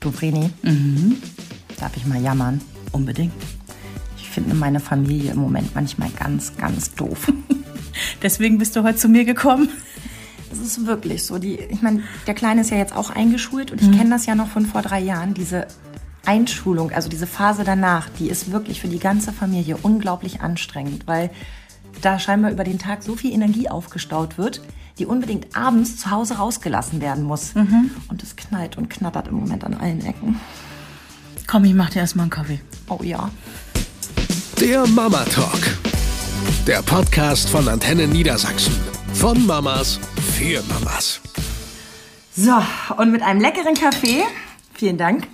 Du, Vreni, darf ich mal jammern? Unbedingt. Ich finde meine Familie im Moment manchmal ganz, ganz doof. Deswegen bist du heute zu mir gekommen. Es ist wirklich so. Die, ich meine, der Kleine ist ja jetzt auch eingeschult und ich kenne das ja noch von vor drei Jahren. Diese Einschulung, also diese Phase danach, die ist wirklich für die ganze Familie unglaublich anstrengend, weil da scheinbar über den Tag so viel Energie aufgestaut wird, die unbedingt abends zu Hause rausgelassen werden muss. Und es knallt und knattert im Moment an allen Ecken. Komm, ich mach dir erstmal einen Kaffee. Oh ja. Der Mama Talk. Der Podcast von Antenne Niedersachsen. Von Mamas für Mamas. So, und mit einem leckeren Kaffee, vielen Dank,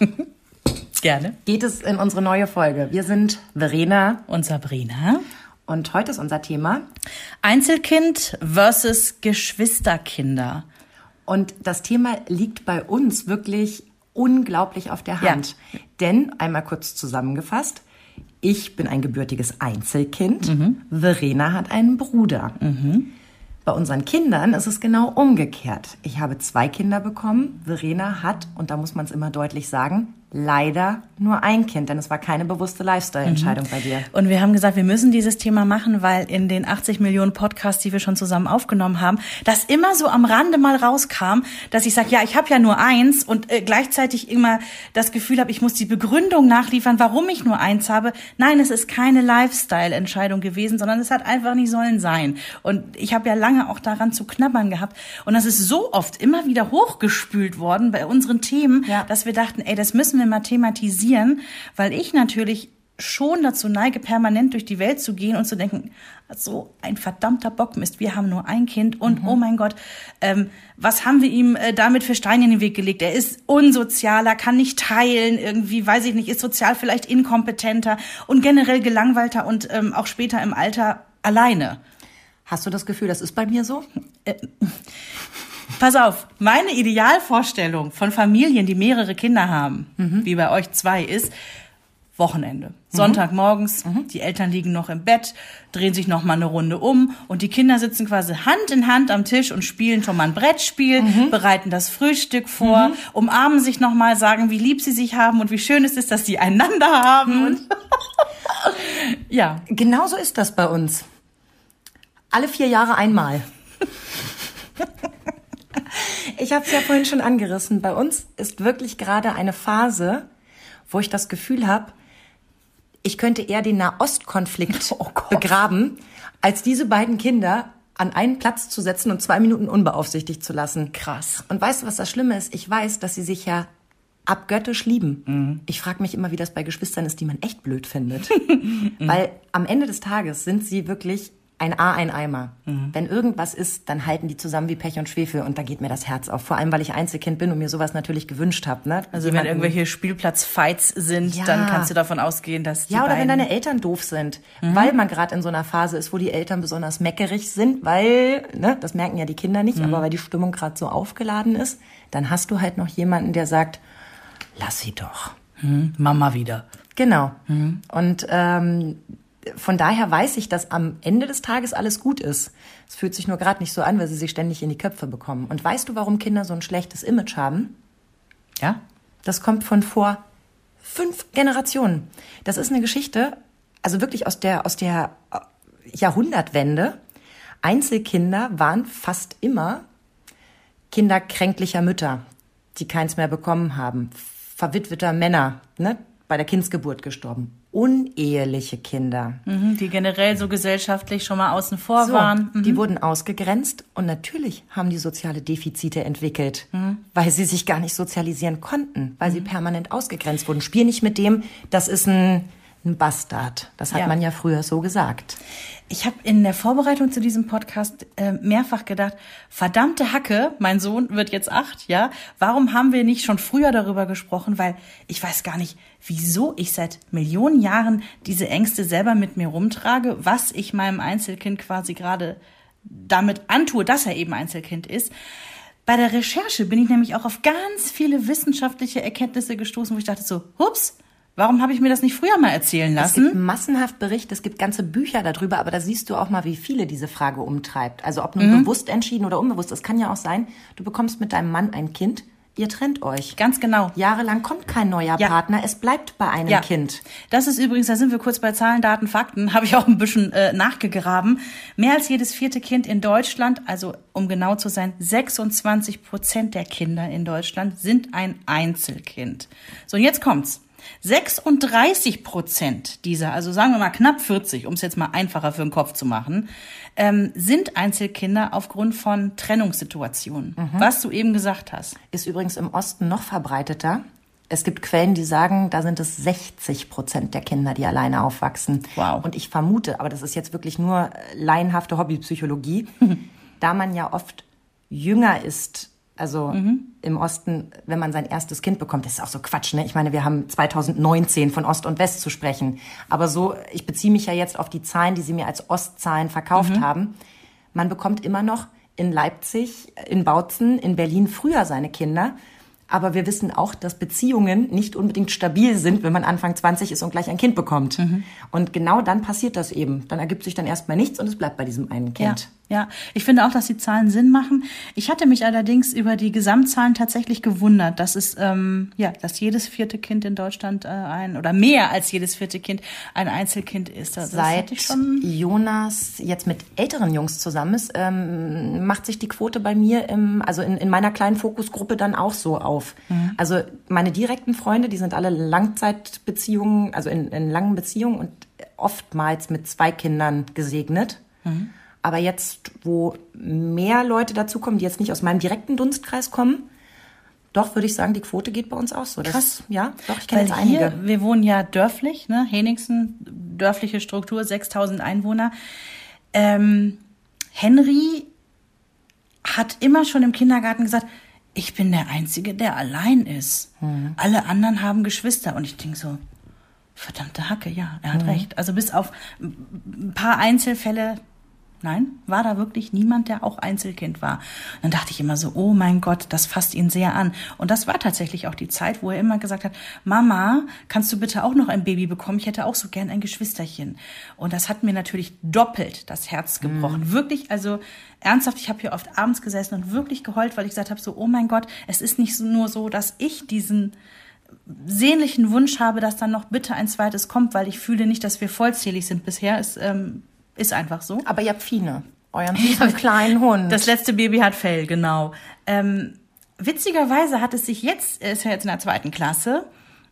Gerne. geht es in unsere neue Folge. Wir sind Verena Und Sabrina. Und heute ist unser Thema. Einzelkind versus Geschwisterkinder. Und das Thema liegt bei uns wirklich unglaublich auf der Ja. Hand. Denn, einmal kurz zusammengefasst, ich bin ein gebürtiges Einzelkind. Verena hat einen Bruder. Bei unseren Kindern ist es genau umgekehrt. Ich habe zwei Kinder bekommen. Verena hat, und da muss man es immer deutlich sagen, leider nur ein Kind, denn es war keine bewusste Lifestyle-Entscheidung bei dir. Und wir haben gesagt, wir müssen dieses Thema machen, weil in den 80 Millionen Podcasts, die wir schon zusammen aufgenommen haben, das immer so am Rande mal rauskam, dass ich sage, ja, ich habe ja nur eins und äh, gleichzeitig immer das Gefühl habe, ich muss die Begründung nachliefern, warum ich nur eins habe. Nein, es ist keine Lifestyle-Entscheidung gewesen, sondern es hat einfach nicht sollen sein. Und ich habe ja lange auch daran zu knabbern gehabt. Und das ist so oft immer wieder hochgespült worden bei unseren Themen, Ja. dass wir dachten, ey, das müssen wir mal thematisieren, weil ich natürlich schon dazu neige, permanent durch die Welt zu gehen und zu denken, so ein verdammter Bockmist, wir haben nur ein Kind und oh mein Gott, ähm, was haben wir ihm äh, damit für Steine in den Weg gelegt? Er ist unsozialer, kann nicht teilen, irgendwie, weiß ich nicht, ist sozial vielleicht inkompetenter und generell gelangweilter und ähm, auch später im Alter alleine. Hast du das Gefühl, das ist bei mir so? Pass auf, meine Idealvorstellung von Familien, die mehrere Kinder haben, wie bei euch zwei, ist Wochenende. Sonntagmorgens, die Eltern liegen noch im Bett, drehen sich noch mal eine Runde um und die Kinder sitzen quasi Hand in Hand am Tisch und spielen schon mal ein Brettspiel, bereiten das Frühstück vor, umarmen sich noch mal, sagen, wie lieb sie sich haben und wie schön es ist, dass sie einander haben. Ja, Genauso ist das bei uns. Alle vier Jahre einmal. Ich habe es ja vorhin schon angerissen. Bei uns ist wirklich gerade eine Phase, wo ich das Gefühl habe, ich könnte eher den Nahostkonflikt Oh begraben, als diese beiden Kinder an einen Platz zu setzen und zwei Minuten unbeaufsichtigt zu lassen. Krass. Und weißt du, was das Schlimme ist? Ich weiß, dass sie sich ja abgöttisch lieben. Mhm. Ich frage mich immer, wie das bei Geschwistern ist, die man echt blöd findet. Weil am Ende des Tages sind sie wirklich ein A, ein Eimer. Mhm. Wenn irgendwas ist, dann halten die zusammen wie Pech und Schwefel und da geht mir das Herz auf. Vor allem, weil ich Einzelkind bin und mir sowas natürlich gewünscht habe. Ne? also wenn Jemanden- irgendwelche Spielplatzfights sind, Ja. dann kannst du davon ausgehen, dass die Ja, oder wenn deine Eltern doof sind, Mhm. weil man gerade in so einer Phase ist, wo die Eltern besonders meckerig sind, weil, ne, das merken ja die Kinder nicht, Mhm. aber weil die Stimmung gerade so aufgeladen ist, dann hast du halt noch jemanden, der sagt, lass sie doch. Mama wieder. Genau. Und ähm, von daher weiß ich, dass am Ende des Tages alles gut ist. Es fühlt sich nur gerade nicht so an, weil sie sich ständig in die Köpfe bekommen. Und weißt du, warum Kinder so ein schlechtes Image haben? Ja? Das kommt von vor fünf Generationen. Das ist eine Geschichte, also wirklich aus der, aus der äh, Jahrhundertwende. Einzelkinder waren fast immer Kinder kränklicher Mütter, die keins mehr bekommen haben. Verwitweter Männer, ne, bei der Kindsgeburt gestorben. Uneheliche Kinder. Mhm, die generell so gesellschaftlich schon mal außen vor So, waren. Mhm. Die wurden ausgegrenzt und natürlich haben die soziale Defizite entwickelt, weil sie sich gar nicht sozialisieren konnten, weil sie permanent ausgegrenzt wurden. Spiel nicht mit dem, das ist ein, ein Bastard. Das hat Ja. man ja früher so gesagt. Ich habe in der Vorbereitung zu diesem Podcast äh, mehrfach gedacht, verdammte Hacke, mein Sohn wird jetzt acht, ja, warum haben wir nicht schon früher darüber gesprochen? Weil ich weiß gar nicht, wieso ich seit Millionen Jahren diese Ängste selber mit mir rumtrage, was ich meinem Einzelkind quasi gerade damit antue, dass er eben Einzelkind ist. Bei der Recherche bin ich nämlich auch auf ganz viele wissenschaftliche Erkenntnisse gestoßen, wo ich dachte so, hups, Warum habe ich mir das nicht früher mal erzählen Es gibt lassen? massenhaft Berichte, es gibt ganze Bücher darüber, aber da siehst du auch mal, wie viele diese Frage umtreibt. Also ob nun bewusst entschieden oder unbewusst. Es kann ja auch sein, du bekommst mit deinem Mann ein Kind, ihr trennt euch. Ganz genau. Jahrelang kommt kein neuer Ja. Partner, es bleibt bei einem Ja. Kind. Das ist übrigens, da sind wir kurz bei Zahlen, Daten, Fakten, habe ich auch ein bisschen äh, nachgegraben. Mehr als jedes vierte Kind in Deutschland, also um genau zu sein, 26 Prozent der Kinder in Deutschland sind ein Einzelkind. So, und jetzt kommt's. 36 Prozent dieser, also sagen wir mal knapp 40, um es jetzt mal einfacher für den Kopf zu machen, ähm, sind Einzelkinder aufgrund von Trennungssituationen. Was du eben gesagt hast. Ist übrigens im Osten noch verbreiteter. Es gibt Quellen, die sagen, da sind es 60 Prozent der Kinder, die alleine aufwachsen. Wow. Und ich vermute, aber das ist jetzt wirklich nur laienhafte Hobbypsychologie, da man ja oft jünger ist, also im Osten, wenn man sein erstes Kind bekommt, das ist auch so Quatsch, ne? Ich meine, wir haben 2019 von Ost und West zu sprechen. Aber so, ich beziehe mich ja jetzt auf die Zahlen, die sie mir als Ostzahlen verkauft haben. Man bekommt immer noch in Leipzig, in Bautzen, in Berlin früher seine Kinder. Aber wir wissen auch, dass Beziehungen nicht unbedingt stabil sind, wenn man Anfang 20 ist und gleich ein Kind bekommt. Und genau dann passiert das eben. Dann ergibt sich dann erstmal nichts und es bleibt bei diesem einen Kind. Ja, ja, ich finde auch, dass die Zahlen Sinn machen. Ich hatte mich allerdings über die Gesamtzahlen tatsächlich gewundert, dass es ähm, ja, dass jedes vierte Kind in Deutschland äh, ein oder mehr als jedes vierte Kind ein Einzelkind ist. Das Seit. Jonas jetzt mit älteren Jungs zusammen ist, ähm, macht sich die Quote bei mir im, also in, in meiner kleinen Fokusgruppe dann auch so auf. Mhm. Also meine direkten Freunde, die sind alle Langzeitbeziehungen, also in, in langen Beziehungen und oftmals mit zwei Kindern gesegnet. Mhm. Aber jetzt, wo mehr Leute dazukommen, die jetzt nicht aus meinem direkten Dunstkreis kommen, doch würde ich sagen, die Quote geht bei uns auch so. Das, Krass. Ja, doch, ich kenne jetzt einige. hier, wir wohnen ja dörflich, ne? Henningsen, dörfliche Struktur, 6000 Einwohner. Ähm, Henry hat immer schon im Kindergarten gesagt, ich bin der Einzige, der allein ist. Hm. Alle anderen haben Geschwister. Und ich denke so, verdammte Hacke, ja, er hat recht. Also bis auf ein paar Einzelfälle, nein, war da wirklich niemand, der auch Einzelkind war. Dann dachte ich immer so, oh mein Gott, das fasst ihn sehr an. Und das war tatsächlich auch die Zeit, wo er immer gesagt hat, Mama, kannst du bitte auch noch ein Baby bekommen? Ich hätte auch so gern ein Geschwisterchen. Und das hat mir natürlich doppelt das Herz gebrochen. Wirklich, also ernsthaft, ich habe hier oft abends gesessen und wirklich geheult, weil ich gesagt habe, so, oh mein Gott, es ist nicht nur so, dass ich diesen sehnlichen Wunsch habe, dass dann noch bitte ein zweites kommt, weil ich fühle nicht, dass wir vollzählig sind bisher. Es ähm, ist einfach so. Aber ihr habt Fine, euren süßen kleinen Hund. Das letzte Baby hat Fell, genau. Ähm, witzigerweise hat es sich jetzt, er ist ja jetzt in der zweiten Klasse,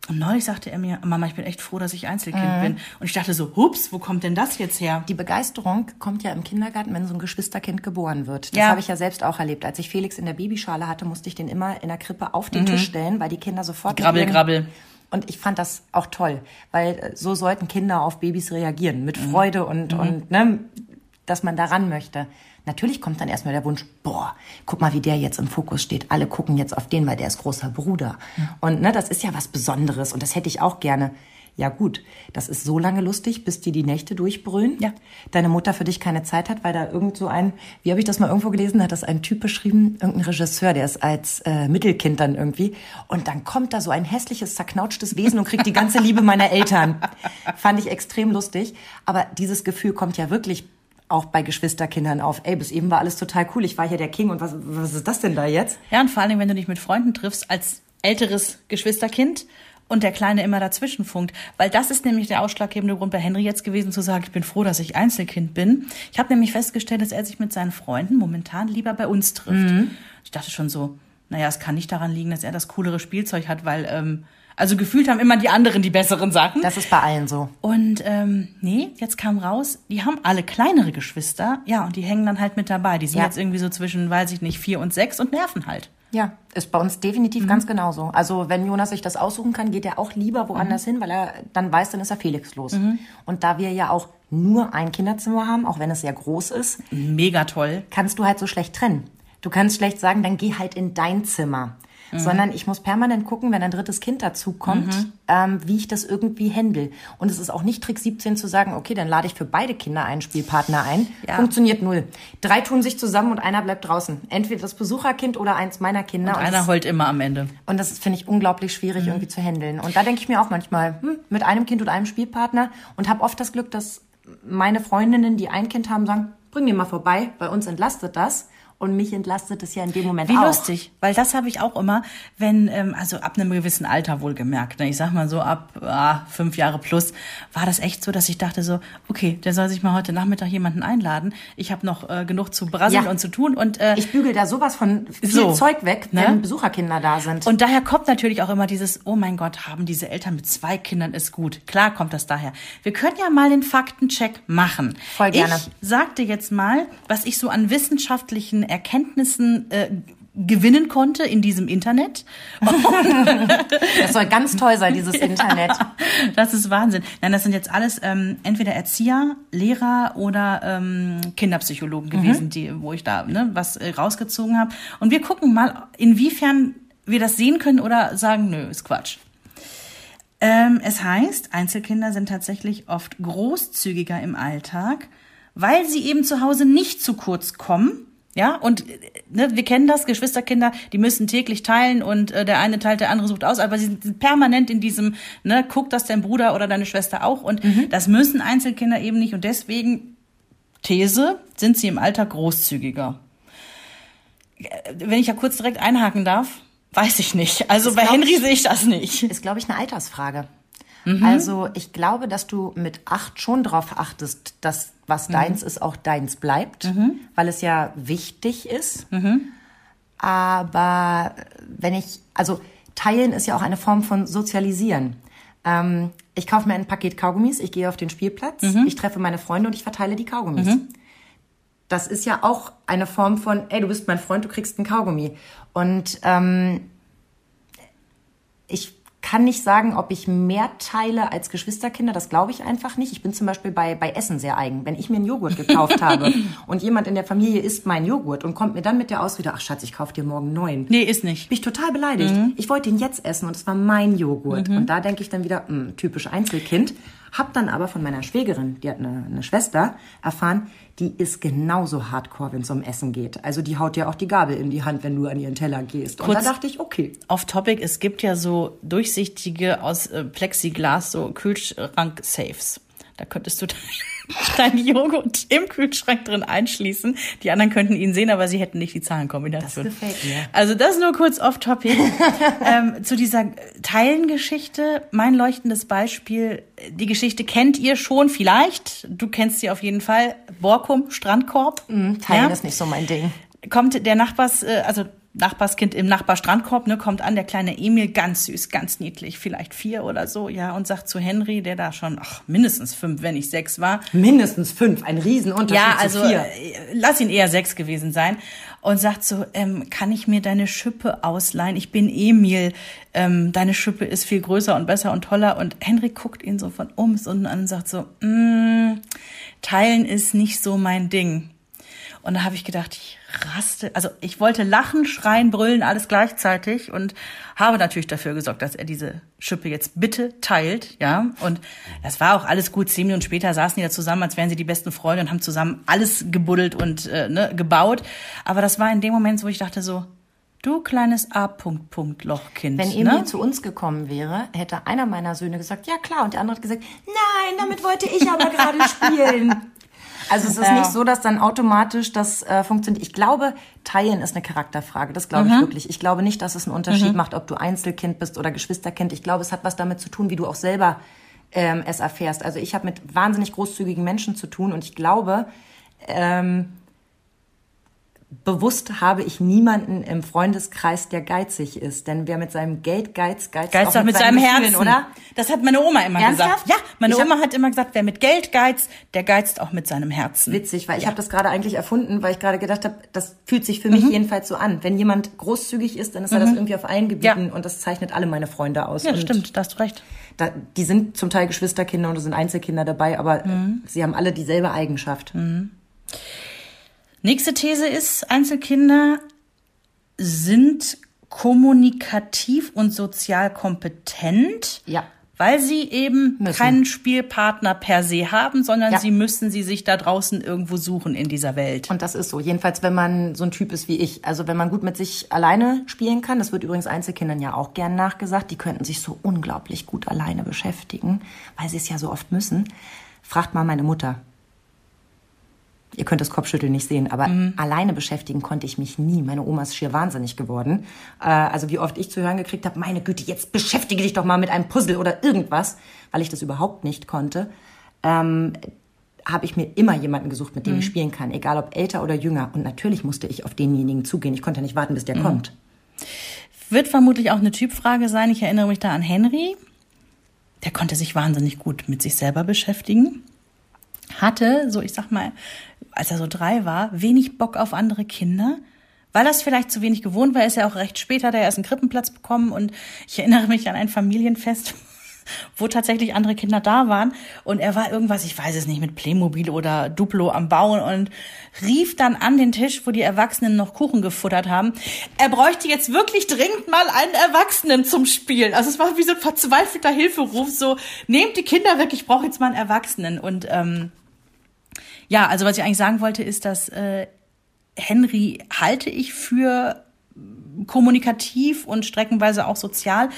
und neulich sagte er mir, Mama, ich bin echt froh, dass ich Einzelkind bin. Und ich dachte so, hups, wo kommt denn das jetzt her? Die Begeisterung kommt ja im Kindergarten, wenn so ein Geschwisterkind geboren wird. Das Ja. habe ich ja selbst auch erlebt. Als ich Felix in der Babyschale hatte, musste ich den immer in der Krippe auf den Tisch stellen, weil die Kinder sofort... Grabbel, grabbel. Und ich fand das auch toll, weil äh, so sollten Kinder auf Babys reagieren, mit Freude und, und ne, dass man daran möchte. Natürlich kommt dann erstmal der Wunsch, boah, guck mal, wie der jetzt im Fokus steht. Alle gucken jetzt auf den, weil der ist großer Bruder. Und ne, das ist ja was Besonderes und das hätte ich auch gerne. Ja gut, das ist so lange lustig, bis die die Nächte durchbrüllen. Ja. Deine Mutter für dich keine Zeit hat, weil da irgend so ein, wie habe ich das mal irgendwo gelesen, hat das ein Typ beschrieben, irgendein Regisseur, der ist als äh, Mittelkind dann irgendwie. Und dann kommt da so ein hässliches, zerknautschtes Wesen und kriegt die ganze Liebe meiner Eltern. Fand ich extrem lustig. Aber dieses Gefühl kommt ja wirklich auch bei Geschwisterkindern auf. Ey, bis eben war alles total cool. Ich war hier der King und was, was ist das denn da jetzt? Ja, und vor allen Dingen, wenn du dich mit Freunden triffst, als älteres Geschwisterkind und der Kleine immer dazwischen funkt. Weil das ist nämlich der ausschlaggebende Grund bei Henry jetzt gewesen, zu sagen, ich bin froh, dass ich Einzelkind bin. Ich habe nämlich festgestellt, dass er sich mit seinen Freunden momentan lieber bei uns trifft. Ich dachte schon so, naja, es kann nicht daran liegen, dass er das coolere Spielzeug hat, weil, ähm, also gefühlt haben immer die anderen die besseren Sachen. Das ist bei allen so. Und ähm, nee, jetzt kam raus, die haben alle kleinere Geschwister, ja, und die hängen dann halt mit dabei. Die sind Ja. jetzt irgendwie so zwischen, weiß ich nicht, vier und sechs und nerven halt. Ja, ist bei uns definitiv ganz genauso. Also wenn Jonas sich das aussuchen kann, geht er auch lieber woanders hin, weil er dann weiß, dann ist er Felix los. Und da wir ja auch nur ein Kinderzimmer haben, auch wenn es sehr groß ist, Mega toll. kannst du halt so schlecht trennen. Du kannst schlecht sagen, dann geh halt in dein Zimmer. Sondern ich muss permanent gucken, wenn ein drittes Kind dazukommt, ähm, wie ich das irgendwie handle. Und es ist auch nicht Trick 17 zu sagen, okay, dann lade ich für beide Kinder einen Spielpartner ein. Ja. Funktioniert null. Drei tun sich zusammen und einer bleibt draußen. Entweder das Besucherkind oder eins meiner Kinder. Und Und einer das- heult immer am Ende. und das finde ich unglaublich schwierig irgendwie zu handeln. Und da denke ich mir auch manchmal, hm, mit einem Kind und einem Spielpartner und habe oft das Glück, dass meine Freundinnen, die ein Kind haben, sagen, bring den mal vorbei, bei uns entlastet das. Und mich entlastet es ja in dem Moment Wie auch. lustig, weil das habe ich auch immer, wenn, ähm, also ab einem gewissen Alter wohlgemerkt, ne, ich sag mal so ab ah, fünf Jahre plus, war das echt so, dass ich dachte so, okay, der soll sich mal heute Nachmittag jemanden einladen. Ich habe noch äh, genug zu brasseln Ja. und zu tun und äh, Ich bügel da sowas von viel So, Zeug weg, ne? wenn Besucherkinder da sind. Und daher kommt natürlich auch immer dieses, oh mein Gott, haben diese Eltern mit zwei Kindern ist gut. Klar kommt das daher. Wir können ja mal den Faktencheck machen. Voll gerne. Ich sagte jetzt mal, was ich so an wissenschaftlichen Erkenntnissen äh, gewinnen konnte in diesem Internet. das soll ganz toll sein, dieses Internet. Das ist Wahnsinn. Nein, das sind jetzt alles ähm, entweder Erzieher, Lehrer oder ähm, Kinderpsychologen gewesen, die, wo ich da ne, was äh, rausgezogen habe. Und wir gucken mal, inwiefern wir das sehen können oder sagen, nö, ist Quatsch. Ähm, es heißt, Einzelkinder sind tatsächlich oft großzügiger im Alltag, weil sie eben zu Hause nicht zu kurz kommen. Ja, und äh, ne, wir kennen das, Geschwisterkinder, die müssen täglich teilen und äh, der eine teilt, der andere sucht aus, aber sie sind permanent in diesem, ne, guck das dein Bruder oder deine Schwester auch und das müssen Einzelkinder eben nicht und deswegen, These, sind sie im Alltag großzügiger. Äh, Wenn ich ja kurz direkt einhaken darf, weiß ich nicht. Also Das bei Henry sehe ich das nicht. Ist, glaube ich, eine Altersfrage. Mhm. Also ich glaube, dass du mit acht schon darauf achtest, dass was Mhm. deins ist, auch deins bleibt, weil es ja wichtig ist. Mhm. Aber wenn ich, also teilen ist ja auch eine Form von Sozialisieren. Ähm, ich kaufe mir ein Paket Kaugummis, ich gehe auf den Spielplatz, Mhm. ich treffe meine Freunde und ich verteile die Kaugummis. Das ist ja auch eine Form von, ey, du bist mein Freund, du kriegst ein Kaugummi. Und ähm, ich kann nicht sagen, ob ich mehr teile als Geschwisterkinder. Das glaube ich einfach nicht. Ich bin zum Beispiel bei, bei Essen sehr eigen. Wenn ich mir einen Joghurt gekauft habe und jemand in der Familie isst meinen Joghurt und kommt mir dann mit der Ausrede, ach Schatz, ich kaufe dir morgen neuen. Nee, ist nicht. Bin ich total beleidigt. Ich wollte ihn jetzt essen und es war mein Joghurt. Und da denke ich dann wieder, mh, typisch Einzelkind. Hab dann aber von meiner Schwägerin, die hat eine, eine Schwester, erfahren, die ist genauso hardcore, wenn es um Essen geht. Also die haut dir auch die Gabel in die Hand, wenn du an ihren Teller gehst. Und Kurz- da dachte ich, okay. Off Topic, es gibt ja so durchsichtige aus äh, Plexiglas, so Kühlschrank-Safes. Da könntest du deinen Joghurt im Kühlschrank drin einschließen. Die anderen könnten ihn sehen, aber sie hätten nicht die Zahlenkombination. Das gefällt mir. Also das nur kurz off Topic. ähm, zu dieser Teilengeschichte, mein leuchtendes Beispiel. Die Geschichte kennt ihr schon vielleicht. Du kennst sie auf jeden Fall. Borkum, Strandkorb. Teilen Ja? ist nicht so mein Ding. kommt der Nachbars, äh, also Nachbarskind im Nachbarstrandkorb, ne, kommt an, der kleine Emil, ganz süß, ganz niedlich, vielleicht vier oder so, ja, und sagt zu Henry, der da schon, ach, mindestens fünf, wenn nicht sechs war, Mindestens fünf, ein Riesenunterschied ja, also zu vier. äh, lass ihn eher sechs gewesen sein und sagt so, ähm, kann ich mir deine Schippe ausleihen? Ich bin Emil, ähm, deine Schippe ist viel größer und besser und toller. Und Henry guckt ihn so von oben bis unten an und sagt so, mm, teilen ist nicht so mein Ding. Und da habe ich gedacht, ich raste, also ich wollte lachen, schreien, brüllen, alles gleichzeitig und habe natürlich dafür gesorgt, dass er diese Schippe jetzt bitte teilt, ja. Und das war auch alles gut. Zehn Minuten später saßen die da zusammen, als wären sie die besten Freunde und haben zusammen alles gebuddelt und äh, ne, gebaut. Aber das war in dem Moment, wo ich dachte so, du kleines A. Punkt, Punkt, Lochkind. Wenn Emil ne? zu uns gekommen wäre, hätte einer meiner Söhne gesagt, ja klar, und der andere hat gesagt, nein, damit wollte ich aber gerade spielen. Also es ist Ja. nicht so, dass dann automatisch das äh, funktioniert. Ich glaube, teilen ist eine Charakterfrage. Das glaube ich wirklich. Ich glaube nicht, dass es einen Unterschied macht, ob du Einzelkind bist oder Geschwisterkind. Ich glaube, es hat was damit zu tun, wie du auch selber ähm, es erfährst. Also ich habe mit wahnsinnig großzügigen Menschen zu tun und ich glaube, ähm, bewusst habe ich niemanden im Freundeskreis, der geizig ist. Denn wer mit seinem Geld geizt, geizt, Geizt auch auch mit seinem Herzen, Gefühlen, oder? Das hat meine Oma immer Ernsthaft? gesagt. Ja, meine Ich Oma hat immer gesagt, wer mit Geld geizt, der geizt auch mit seinem Herzen. Witzig, weil ich habe das gerade eigentlich erfunden, weil ich gerade gedacht habe, das fühlt sich für mich Mhm. jedenfalls so an. Wenn jemand großzügig ist, dann ist er das irgendwie auf allen Gebieten und das zeichnet alle meine Freunde aus. Ja, stimmt, da hast du recht. Da, die sind zum Teil Geschwisterkinder und es sind Einzelkinder dabei, aber Mhm. sie haben alle dieselbe Eigenschaft. Nächste These ist, Einzelkinder sind kommunikativ und sozial kompetent. Ja. Weil sie eben Müssen. keinen Spielpartner per se haben, sondern Ja. sie müssen sie sich da draußen irgendwo suchen in dieser Welt. Und das ist so. Jedenfalls, wenn man so ein Typ ist wie ich. Also wenn man gut mit sich alleine spielen kann, das wird übrigens Einzelkindern ja auch gern nachgesagt, die könnten sich so unglaublich gut alleine beschäftigen, weil sie es ja so oft müssen. Fragt mal meine Mutter. Ihr könnt das Kopfschütteln nicht sehen, aber alleine beschäftigen konnte ich mich nie. Meine Oma ist schier wahnsinnig geworden. Äh, also wie oft ich zu hören gekriegt habe, meine Güte, jetzt beschäftige dich doch mal mit einem Puzzle oder irgendwas, weil ich das überhaupt nicht konnte. Ähm, habe ich mir immer jemanden gesucht, mit dem ich spielen kann, egal ob älter oder jünger. Und natürlich musste ich auf denjenigen zugehen. Ich konnte nicht warten, bis der kommt. Wird vermutlich auch eine Typfrage sein. Ich erinnere mich da an Henry. Der konnte sich wahnsinnig gut mit sich selber beschäftigen. Hatte, so ich sag mal, als er so drei war, wenig Bock auf andere Kinder. Weil das vielleicht zu wenig gewohnt war, ist er auch recht spät, hat er erst einen Krippenplatz bekommen. Und ich erinnere mich an ein Familienfest, wo tatsächlich andere Kinder da waren. Und er war irgendwas, ich weiß es nicht, mit Playmobil oder Duplo am Bauen und rief dann an den Tisch, wo die Erwachsenen noch Kuchen gefuttert haben. Er bräuchte jetzt wirklich dringend mal einen Erwachsenen zum Spielen. Also es war wie so ein verzweifelter Hilferuf, so, nehmt die Kinder weg, ich brauche jetzt mal einen Erwachsenen. Und ähm, ja, also was ich eigentlich sagen wollte, ist, dass äh, Henry halte ich für kommunikativ und streckenweise auch sozial.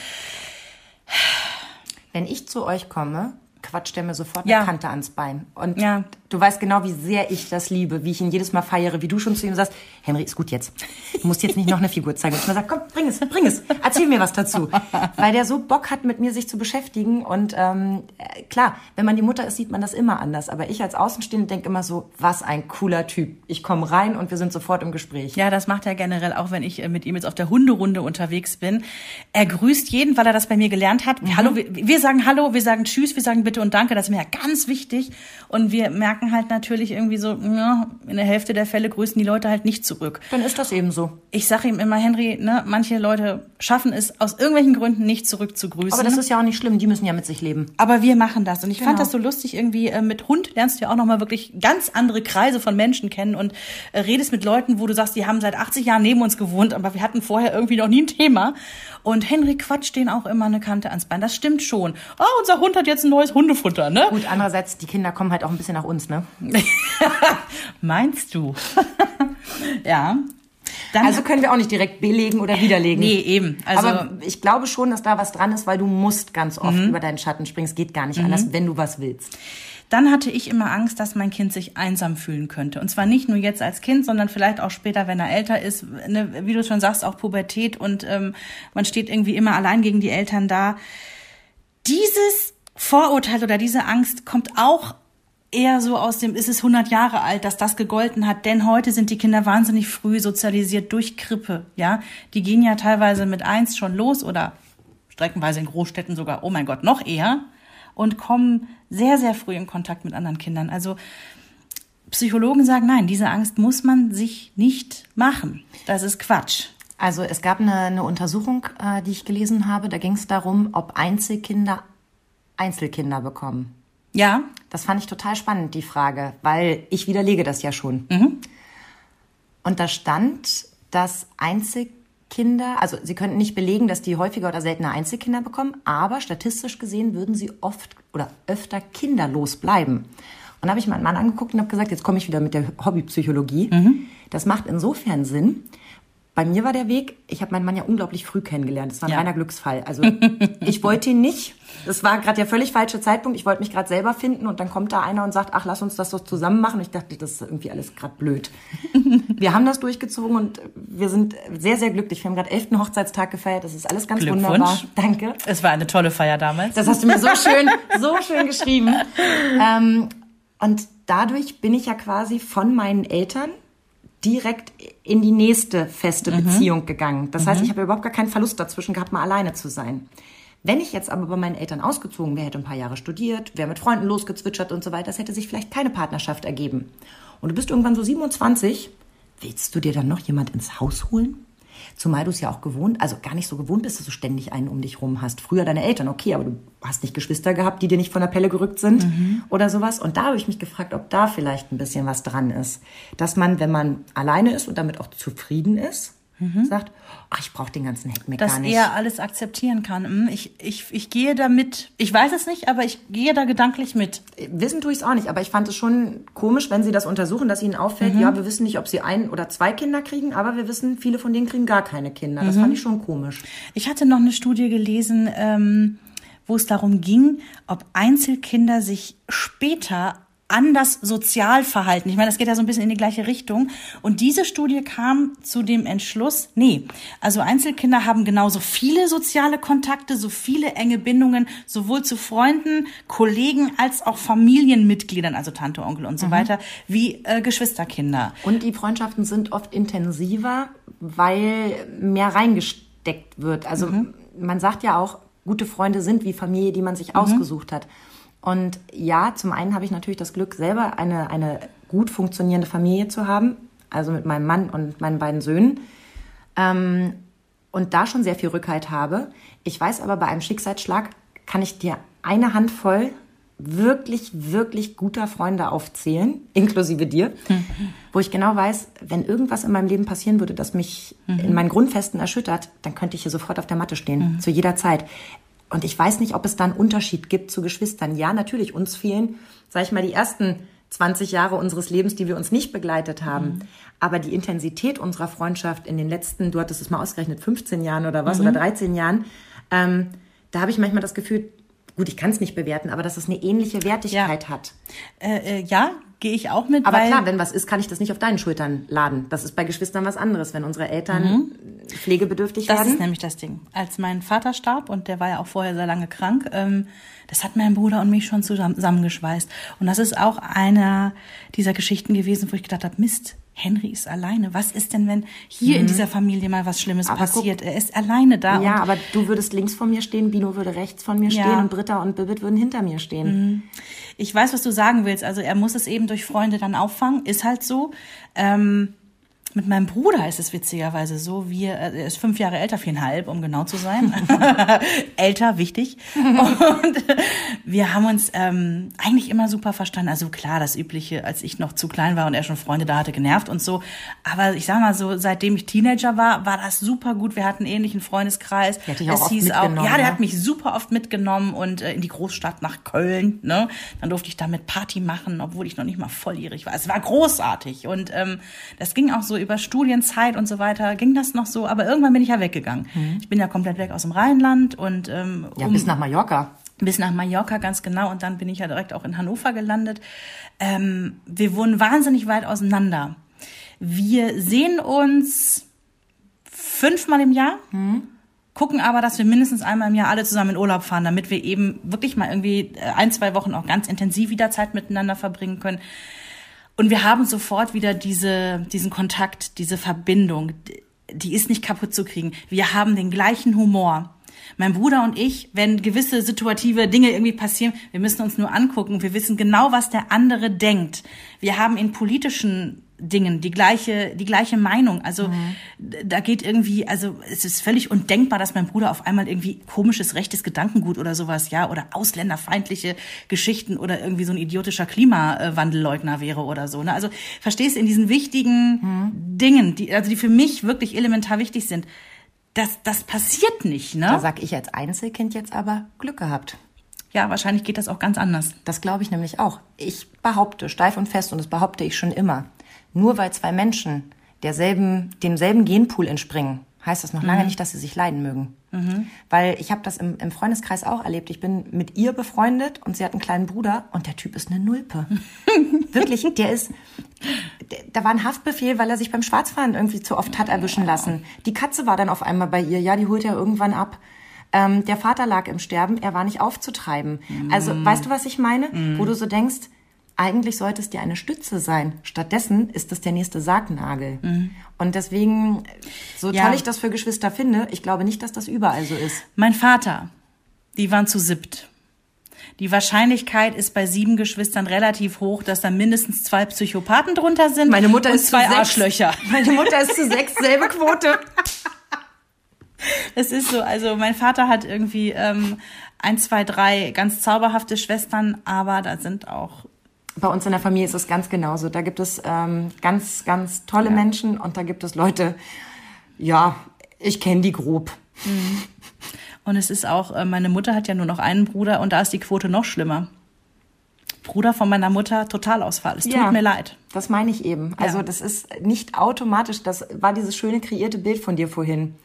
Wenn ich zu euch komme, quatscht er mir sofort Ja. eine Kante ans Bein. Und Ja. Du weißt genau, wie sehr ich das liebe, wie ich ihn jedes Mal feiere, wie du schon zu ihm sagst, Henry, ist gut jetzt. Du musst jetzt nicht noch eine Figur zeigen. Und ich immer sag, komm, bring es, bring es, erzähl mir was dazu. Weil der so Bock hat, mit mir sich zu beschäftigen. Und ähm, äh, klar, wenn man die Mutter ist, sieht man das immer anders. Aber ich als Außenstehende denke immer so, was ein cooler Typ. Ich komme rein und wir sind sofort im Gespräch. Ja, das macht er generell, auch wenn ich äh, mit ihm jetzt auf der Hunderunde unterwegs bin. Er grüßt jeden, weil er das bei mir gelernt hat. Hallo, wir, wir sagen Hallo, wir sagen Tschüss, wir sagen Bitte und Danke. Das ist mir ja ganz wichtig. Und wir merken halt natürlich irgendwie so, ja, in der Hälfte der Fälle grüßen die Leute halt nicht zurück. Dann ist das eben so. Ich sage ihm immer, Henry, ne, manche Leute schaffen es aus irgendwelchen Gründen nicht zurück zu grüßen. Aber das ist ja auch nicht schlimm, die müssen ja mit sich leben. Aber wir machen das. Und ich fand Genau. das so lustig irgendwie. Äh, mit Hund lernst du ja auch nochmal wirklich ganz andere Kreise von Menschen kennen und äh, redest mit Leuten, wo du sagst, die haben seit 80 Jahren neben uns gewohnt, aber wir hatten vorher irgendwie noch nie ein Thema. Und Henry quatscht denen auch immer eine Kante ans Bein. Das stimmt schon. Oh, unser Hund hat jetzt ein neues Hundefutter, ne? Gut, andererseits, die Kinder kommen halt auch ein bisschen nach uns, ne? Meinst du? ja. Dann Also können wir auch nicht direkt belegen oder widerlegen. nee, eben. Also aber ich glaube schon, dass da was dran ist, weil du musst ganz oft über deinen Schatten springen. Es geht gar nicht anders, wenn du was willst. Dann hatte ich immer Angst, dass mein Kind sich einsam fühlen könnte. Und zwar nicht nur jetzt als Kind, sondern vielleicht auch später, wenn er älter ist. Ne, wie du schon sagst, auch Pubertät und ähm, man steht irgendwie immer allein gegen die Eltern da. Dieses Vorurteil oder diese Angst kommt auch eher so aus dem, ist es 100 Jahre alt, dass das gegolten hat, denn heute sind die Kinder wahnsinnig früh sozialisiert durch Krippe, ja. Die gehen ja teilweise mit eins schon los oder streckenweise in Großstädten sogar, oh mein Gott, noch eher und kommen sehr, sehr früh in Kontakt mit anderen Kindern. Also Psychologen sagen, nein, diese Angst muss man sich nicht machen. Das ist Quatsch. Also es gab eine, eine Untersuchung, äh, die ich gelesen habe. Da ging es darum, ob Einzelkinder Einzelkinder bekommen. Ja, Das fand ich total spannend, die Frage, weil ich widerlege das ja schon. Und da stand, dass Einzelkinder, also sie könnten nicht belegen, dass die häufiger oder seltener Einzelkinder bekommen, aber statistisch gesehen würden sie oft oder öfter kinderlos bleiben. Und da habe ich meinen Mann angeguckt und habe gesagt, jetzt komme ich wieder mit der Hobbypsychologie. Das macht insofern Sinn. Bei mir war der Weg, ich habe meinen Mann ja unglaublich früh kennengelernt. Das war ein Ja. reiner Glücksfall. Also ich wollte ihn nicht. Das war gerade der völlig falsche Zeitpunkt. Ich wollte mich gerade selber finden und dann kommt da einer und sagt, ach, lass uns das doch zusammen machen. Und ich dachte, das ist irgendwie alles gerade blöd. wir haben das durchgezogen und wir sind sehr, sehr glücklich. Wir haben gerade elften Hochzeitstag gefeiert. Das ist alles ganz wunderbar. Danke. es war eine tolle Feier damals. Das hast du mir so schön, so schön geschrieben. Ähm, und dadurch bin ich ja quasi von meinen Eltern direkt in die nächste feste Beziehung gegangen. Das heißt, ich habe überhaupt gar keinen Verlust dazwischen gehabt, mal alleine zu sein. Wenn ich jetzt aber bei meinen Eltern ausgezogen wäre, hätte ein paar Jahre studiert, wäre mit Freunden losgezwitschert und so weiter, das hätte sich vielleicht keine Partnerschaft ergeben. Und du bist irgendwann so 27, willst du dir dann noch jemand ins Haus holen? Zumal du es ja auch gewohnt, also gar nicht so gewohnt bist, dass du ständig einen um dich rum hast. Früher deine Eltern, okay, aber du hast nicht Geschwister gehabt, die dir nicht von der Pelle gerückt sind oder sowas. Und da habe ich mich gefragt, ob da vielleicht ein bisschen was dran ist. Dass man, wenn man alleine ist und damit auch zufrieden ist, sagt, ach, ich brauche den ganzen Heckmeck dass gar nicht. er alles akzeptieren kann. Hm, Ich, ich, ich gehe damit, ich weiß es nicht, aber ich gehe da gedanklich mit. Wissen tue ich es auch nicht, aber ich fand es schon komisch, wenn sie das untersuchen, dass ihnen auffällt, ja, wir wissen nicht, ob sie ein oder zwei Kinder kriegen, aber wir wissen, viele von denen kriegen gar keine Kinder. Das fand ich schon komisch. Ich hatte noch eine Studie gelesen, ähm, wo es darum ging, ob Einzelkinder sich später anders sozial verhalten. Ich meine, das geht ja so ein bisschen in die gleiche Richtung. Und diese Studie kam zu dem Entschluss, nee, also Einzelkinder haben genauso viele soziale Kontakte, so viele enge Bindungen, sowohl zu Freunden, Kollegen als auch Familienmitgliedern, also Tante, Onkel und so mhm. weiter, wie äh, Geschwisterkinder. Und die Freundschaften sind oft intensiver, weil mehr reingesteckt wird. Also mhm. man sagt ja auch, gute Freunde sind wie Familie, die man sich mhm. ausgesucht hat. Und ja, zum einen habe ich natürlich das Glück, selber eine, eine gut funktionierende Familie zu haben, also mit meinem Mann und meinen beiden Söhnen. Ähm, und da schon sehr viel Rückhalt habe. Ich weiß aber, bei einem Schicksalsschlag kann ich dir eine Handvoll wirklich, wirklich guter Freunde aufzählen, inklusive dir, mhm. wo ich genau weiß, wenn irgendwas in meinem Leben passieren würde, das mich mhm. in meinen Grundfesten erschüttert, dann könnte ich hier sofort auf der Matte stehen, mhm. zu jeder Zeit. Und ich weiß nicht, ob es da einen Unterschied gibt zu Geschwistern. Ja, natürlich, uns fehlen, sag ich mal, die ersten 20 Jahre unseres Lebens, die wir uns nicht begleitet haben. Mhm. Aber die Intensität unserer Freundschaft in den letzten, du hattest es mal ausgerechnet, 15 Jahren oder was, mhm. oder 13 Jahren, ähm, da habe ich manchmal das Gefühl, gut, ich kann es nicht bewerten, aber dass es eine ähnliche Wertigkeit ja. hat. Äh, äh, ja, gehe ich auch mit. Aber klar, wenn was ist, kann ich das nicht auf deinen Schultern laden. Das ist bei Geschwistern was anderes, wenn unsere Eltern mhm. pflegebedürftig das werden. Das ist nämlich das Ding. Als mein Vater starb und der war ja auch vorher sehr lange krank, ähm, das hat mein Bruder und mich schon zusammengeschweißt. Und das ist auch einer dieser Geschichten gewesen, wo ich gedacht habe, Mist, Henry ist alleine. Was ist denn, wenn hier mhm. in dieser Familie mal was Schlimmes aber passiert? Guck, er ist alleine da. Ja, aber du würdest links von mir stehen, Bino würde rechts von mir ja. stehen und Britta und Bibit würden hinter mir stehen. Mhm. Ich weiß, was du sagen willst. Also er muss es eben durch Freunde dann auffangen. Ist halt so. Ähm, mit meinem Bruder ist es witzigerweise so, wir, äh, er ist fünf Jahre älter, viereinhalb, um genau zu sein. älter, wichtig. Und wir haben uns ähm, eigentlich immer super verstanden. Also klar, das Übliche, als ich noch zu klein war und er schon Freunde da hatte, genervt und so. Aber ich sag mal so, seitdem ich Teenager war, war das super gut. Wir hatten einen ähnlichen Freundeskreis. Der hat auch hieß auch, ja, der ne? hat mich super oft mitgenommen und äh, in die Großstadt nach Köln. Ne? Dann durfte ich damit Party machen, obwohl ich noch nicht mal volljährig war. Es war großartig. Und ähm, das ging auch so über Studienzeit und so weiter ging das noch so, aber irgendwann bin ich ja weggegangen. Mhm. Ich bin ja komplett weg aus dem Rheinland und ähm, ja, um, bis nach Mallorca. Bis nach Mallorca, ganz genau. Und dann bin ich ja direkt auch in Hannover gelandet. Ähm, wir wohnen wahnsinnig weit auseinander. Wir sehen uns fünfmal im Jahr. Mhm gucken aber, dass wir mindestens einmal im Jahr alle zusammen in Urlaub fahren, damit wir eben wirklich mal irgendwie äh, ein, zwei Wochen auch ganz intensiv wieder Zeit miteinander verbringen können. Und wir haben sofort wieder diese, diesen Kontakt, diese Verbindung. Die ist nicht kaputt zu kriegen. Wir haben den gleichen Humor. Mein Bruder und ich, wenn gewisse situative Dinge irgendwie passieren, wir müssen uns nur angucken. Wir wissen genau, was der andere denkt. Wir haben in politischen Dingen die gleiche, die gleiche Meinung. Also mhm. da geht irgendwie, also es ist völlig undenkbar, dass mein Bruder auf einmal irgendwie komisches rechtes Gedankengut oder sowas, ja, oder ausländerfeindliche Geschichten oder irgendwie so ein idiotischer Klimawandelleugner wäre oder so. Ne? Also verstehst du, in diesen wichtigen mhm. Dingen, die, also die für mich wirklich elementar wichtig sind, das, das passiert nicht. Ne? Da sag ich als Einzelkind jetzt aber Glück gehabt. Ja, wahrscheinlich geht das auch ganz anders. Das glaube ich nämlich auch. Ich behaupte steif und fest, und das behaupte ich schon immer, nur weil zwei Menschen derselben, demselben Genpool entspringen, heißt das noch lange mhm. nicht, dass sie sich leiden mögen. Mhm. Weil ich habe das im, im, Freundeskreis auch erlebt. Ich bin mit ihr befreundet und sie hat einen kleinen Bruder und der Typ ist eine Nulpe. Wirklich, der ist. Der, da war ein Haftbefehl, weil er sich beim Schwarzfahren irgendwie zu oft hat erwischen lassen. Die Katze war dann auf einmal bei ihr. Ja, die holt er irgendwann ab. Ähm, der Vater lag im Sterben, er war nicht aufzutreiben. Also, mhm. weißt du, was ich meine? Mhm. Wo du so denkst, eigentlich sollte es dir eine Stütze sein. Stattdessen ist es der nächste Sargnagel. Mhm. Und deswegen, so ja. toll ich das für Geschwister finde, ich glaube nicht, dass das überall so ist. Mein Vater, die waren zu siebt. Die Wahrscheinlichkeit ist bei sieben Geschwistern relativ hoch, dass da mindestens zwei Psychopathen drunter sind. Meine Mutter und ist zwei zu Arschlöcher. Meine Mutter ist zu sechs, selbe Quote. Es ist so, also mein Vater hat irgendwie ähm, ein, zwei, drei ganz zauberhafte Schwestern, aber da sind auch bei uns in der Familie ist es ganz genauso. Da gibt es ähm, ganz, ganz tolle ja. Menschen und da gibt es Leute, ja, ich kenne die grob. Mhm. Und es ist auch, äh, meine Mutter hat ja nur noch einen Bruder und da ist die Quote noch schlimmer. Bruder von meiner Mutter, Totalausfall. Es tut ja, mir leid. Das meine ich eben. Also ja. das ist nicht automatisch, das war dieses schöne kreierte Bild von dir vorhin.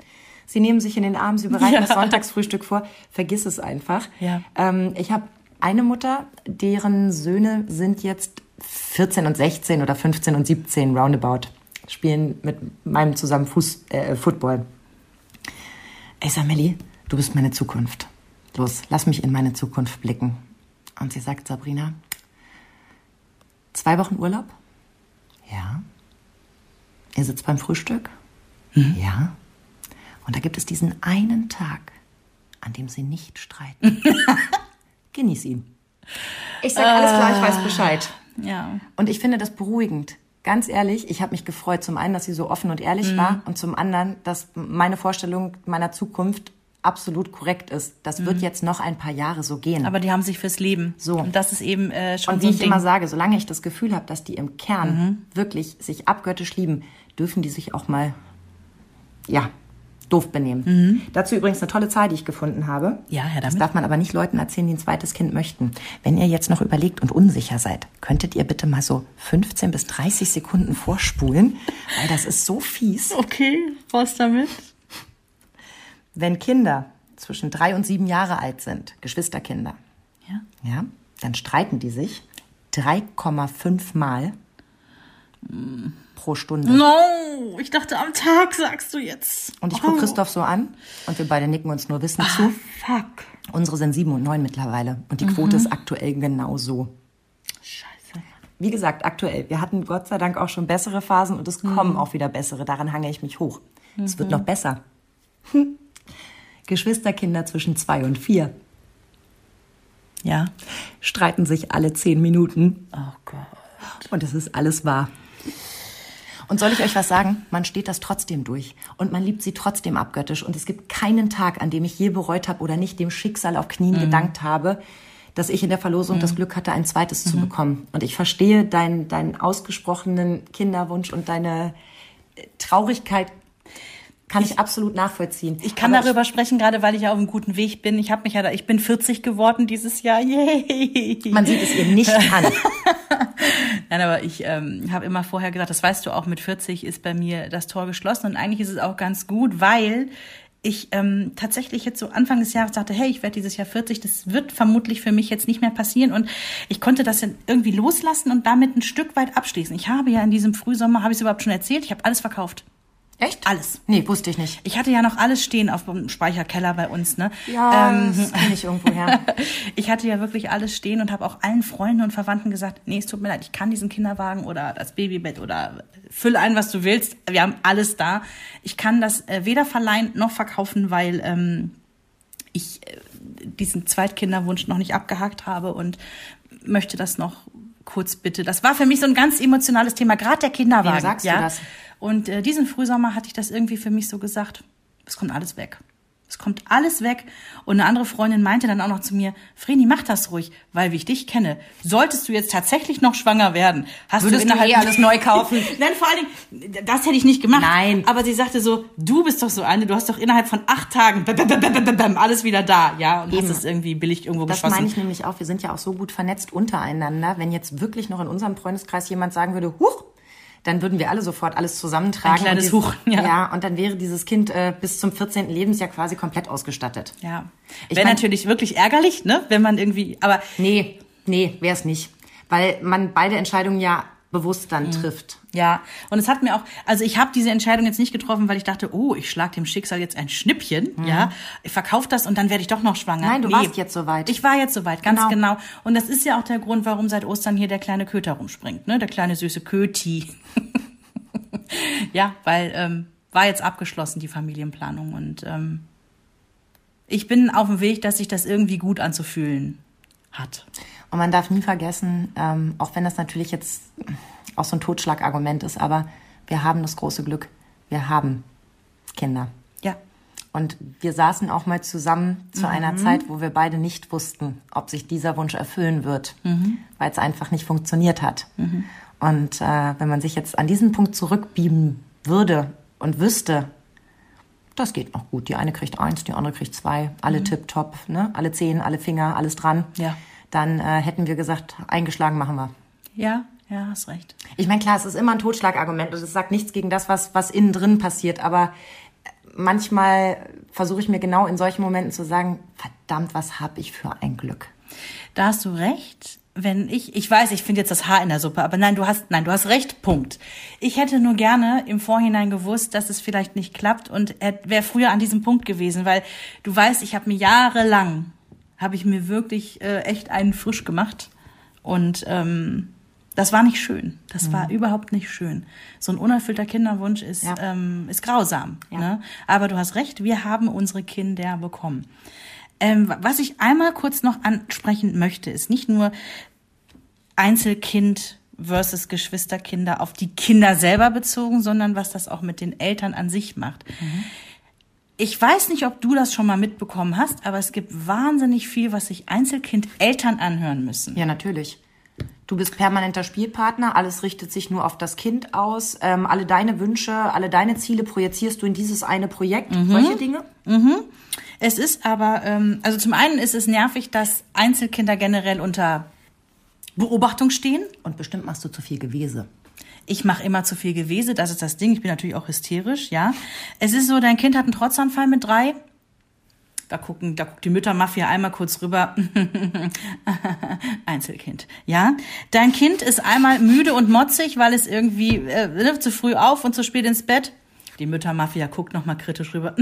Sie nehmen sich in den Arm, sie bereiten ja. das Sonntagsfrühstück vor. Vergiss es einfach. Ja. Ähm, ich habe eine Mutter, deren Söhne sind jetzt 14 und 16 oder 15 und 17 roundabout, spielen mit meinem zusammen Fuß, äh, Football. Ich sag, Melli, du bist meine Zukunft. Los, lass mich in meine Zukunft blicken. Und sie sagt, Sabrina, zwei Wochen Urlaub? Ja. Ihr sitzt beim Frühstück? Ja. Und da gibt es diesen einen Tag, an dem sie nicht streiten. Genieß ihn. Ich sage alles klar, ich weiß Bescheid. Ja. Und ich finde das beruhigend. Ganz ehrlich, ich habe mich gefreut, zum einen, dass sie so offen und ehrlich war und zum anderen, dass meine Vorstellung meiner Zukunft absolut korrekt ist. Das wird jetzt noch ein paar Jahre so gehen. Aber die haben sich fürs Leben. So. Und das ist eben äh, schon und so wie ein ich Ding. immer sage, solange ich das Gefühl habe, dass die im Kern wirklich sich abgöttisch lieben, dürfen die sich auch mal, ja, doof benehmen. Dazu übrigens eine tolle Zahl, die ich gefunden habe. Ja, her Das damit. darf man aber nicht Leuten erzählen, die ein zweites Kind möchten. Wenn ihr jetzt noch überlegt und unsicher seid, könntet ihr bitte mal so 15 bis 30 Sekunden vorspulen, weil das ist so fies. Okay, was damit? Wenn Kinder zwischen drei und sieben Jahre alt sind, Geschwisterkinder, Ja. ja, dann streiten die sich 3,5 Mal pro Stunde. No, ich dachte am Tag sagst du jetzt. Und ich gucke Christoph so an und wir beide nicken uns nur wissend zu. Fuck. Unsere sind sieben und neun mittlerweile und die Quote ist aktuell genau so. Scheiße. Wie gesagt, aktuell. Wir hatten Gott sei Dank auch schon bessere Phasen und es kommen auch wieder bessere. Daran hange ich mich hoch. Es wird noch besser. Hm. Geschwisterkinder zwischen zwei und vier Ja. streiten sich alle zehn Minuten Oh Gott. und es ist alles wahr. Und soll ich euch was sagen? Man steht das trotzdem durch und man liebt sie trotzdem abgöttisch und es gibt keinen Tag, an dem ich je bereut habe oder nicht dem Schicksal auf Knien gedankt habe, dass ich in der Verlosung das Glück hatte, ein zweites zu bekommen. Und ich verstehe deinen, deinen ausgesprochenen Kinderwunsch und deine äh, Traurigkeit kann ich, absolut nachvollziehen. Ich kann Aber darüber sprechen, gerade weil ich ja auf einem guten Weg bin. Ich habe mich ja, da, ich bin 40 geworden dieses Jahr. Yay! man sieht es ihr nicht an. Nein, aber ich ähm, habe immer vorher gesagt, das weißt du auch, mit 40 ist bei mir das Tor geschlossen und eigentlich ist es auch ganz gut, weil ich ähm, tatsächlich jetzt so Anfang des Jahres dachte, hey, ich werde dieses Jahr 40, das wird vermutlich für mich jetzt nicht mehr passieren und ich konnte das dann irgendwie loslassen und damit ein Stück weit abschließen. Ich habe ja in diesem Frühsommer, habe ich es überhaupt schon erzählt, ich habe alles verkauft. Echt? Alles. Nee, wusste ich nicht. Ich hatte ja noch alles stehen auf dem Speicherkeller bei uns, ne? Ja, Ähm, das kenne ich irgendwo her. ich hatte ja wirklich alles stehen und habe auch allen Freunden und Verwandten gesagt, nee, es tut mir leid, ich kann diesen Kinderwagen oder das Babybett oder füll ein, was du willst. Wir haben alles da. Ich kann das äh, weder verleihen noch verkaufen, weil ähm, ich äh, diesen Zweitkinderwunsch noch nicht abgehakt habe und möchte das noch kurz bitte. Das war für mich so ein ganz emotionales Thema, gerade der Kinderwagen. Wem sagst du ja? das? Und äh, diesen Frühsommer hatte ich das irgendwie für mich so gesagt, es kommt alles weg. Es kommt alles weg. Und eine andere Freundin meinte dann auch noch zu mir, Vreni, mach das ruhig, weil wie ich dich kenne, solltest du jetzt tatsächlich noch schwanger werden, hast Würdest du du innerhalb eh alles neu kaufen? Nein, vor allen Dingen, das hätte ich nicht gemacht. Nein. Aber sie sagte so, du bist doch so eine, du hast doch innerhalb von acht Tagen bam, bam, bam, alles wieder da, ja, und Eben. hast es irgendwie billig irgendwo Das geschossen. meine ich nämlich auch. Wir sind ja auch so gut vernetzt untereinander. Wenn jetzt wirklich noch in unserem Freundeskreis jemand sagen würde, huch, dann würden wir alle sofort alles zusammentragen. Ein kleines und Huch, ja. ja. und dann wäre dieses Kind äh, bis zum 14. Lebensjahr quasi komplett ausgestattet. ja. Ich Wäre natürlich wirklich ärgerlich, ne, wenn man irgendwie, aber Nee, nee, wäre es nicht. Weil man beide Entscheidungen ja bewusst dann trifft. Ja, und es hat mir auch, also ich habe diese Entscheidung jetzt nicht getroffen, weil ich dachte, oh, ich schlag dem Schicksal jetzt ein Schnippchen, ja, ich verkaufe das und dann werde ich doch noch schwanger. Mhm. Nein, du warst jetzt soweit. Ich war jetzt soweit, ganz Genau. genau. Und das ist ja auch der Grund, warum seit Ostern hier der kleine Köter rumspringt, ne, der kleine süße Köti. ja, weil ähm, war jetzt abgeschlossen die Familienplanung und ähm, ich bin auf dem Weg, dass sich das irgendwie gut anzufühlen hat. Und man darf nie vergessen, ähm, auch wenn das natürlich jetzt auch so ein Totschlagargument ist, aber wir haben das große Glück, wir haben Kinder. Ja. Und wir saßen auch mal zusammen zu einer Zeit, wo wir beide nicht wussten, ob sich dieser Wunsch erfüllen wird, weil es einfach nicht funktioniert hat. Und äh, wenn man sich jetzt an diesen Punkt zurückbeamen würde und wüsste, das geht noch gut. Die eine kriegt eins, die andere kriegt zwei, alle tipptopp, ne? alle Zehen, alle Finger, alles dran. Ja. Dann äh, hätten wir gesagt, eingeschlagen machen wir. Ja, ja, hast recht. Ich meine, klar, es ist immer ein Totschlagargument und es sagt nichts gegen das, was, was innen drin passiert, aber manchmal versuche ich mir genau in solchen Momenten zu sagen, verdammt, was habe ich für ein Glück. Da hast du recht. Wenn ich, ich weiß, ich finde jetzt das Haar in der Suppe, aber nein, du hast, nein, du hast recht, Punkt. Ich hätte nur gerne im Vorhinein gewusst, dass es vielleicht nicht klappt und wäre früher an diesem Punkt gewesen, weil du weißt, ich habe mir jahrelang, habe ich mir wirklich äh, echt einen frisch gemacht und ähm, das war nicht schön. Das mhm. war überhaupt nicht schön. So ein unerfüllter Kinderwunsch ist, ja. ähm, ist grausam. Ja. Ne? Aber du hast recht, wir haben unsere Kinder bekommen. Ähm, was ich einmal kurz noch ansprechen möchte, ist nicht nur Einzelkind versus Geschwisterkinder auf die Kinder selber bezogen, sondern was das auch mit den Eltern an sich macht. Mhm. Ich weiß nicht, ob du das schon mal mitbekommen hast, aber es gibt wahnsinnig viel, was sich Einzelkind Eltern anhören müssen. Ja, natürlich. Du bist permanenter Spielpartner, alles richtet sich nur auf das Kind aus. Ähm, alle deine Wünsche, alle deine Ziele projizierst du in dieses eine Projekt. Mhm. Solche Dinge? Mhm. Es ist aber, ähm, also zum einen ist es nervig, dass Einzelkinder generell unter Beobachtung stehen. Und bestimmt machst du zu viel Gewese. Ich mache immer zu viel Gewese, das ist das Ding. Ich bin natürlich auch hysterisch, ja. Es ist so, dein Kind hat einen Trotzanfall mit drei da gucken, da guckt die Müttermafia einmal kurz rüber. Einzelkind. Ja? Dein Kind ist einmal müde und motzig, weil es irgendwie äh, ne, zu früh auf und zu spät ins Bett. Die Müttermafia guckt noch mal kritisch rüber.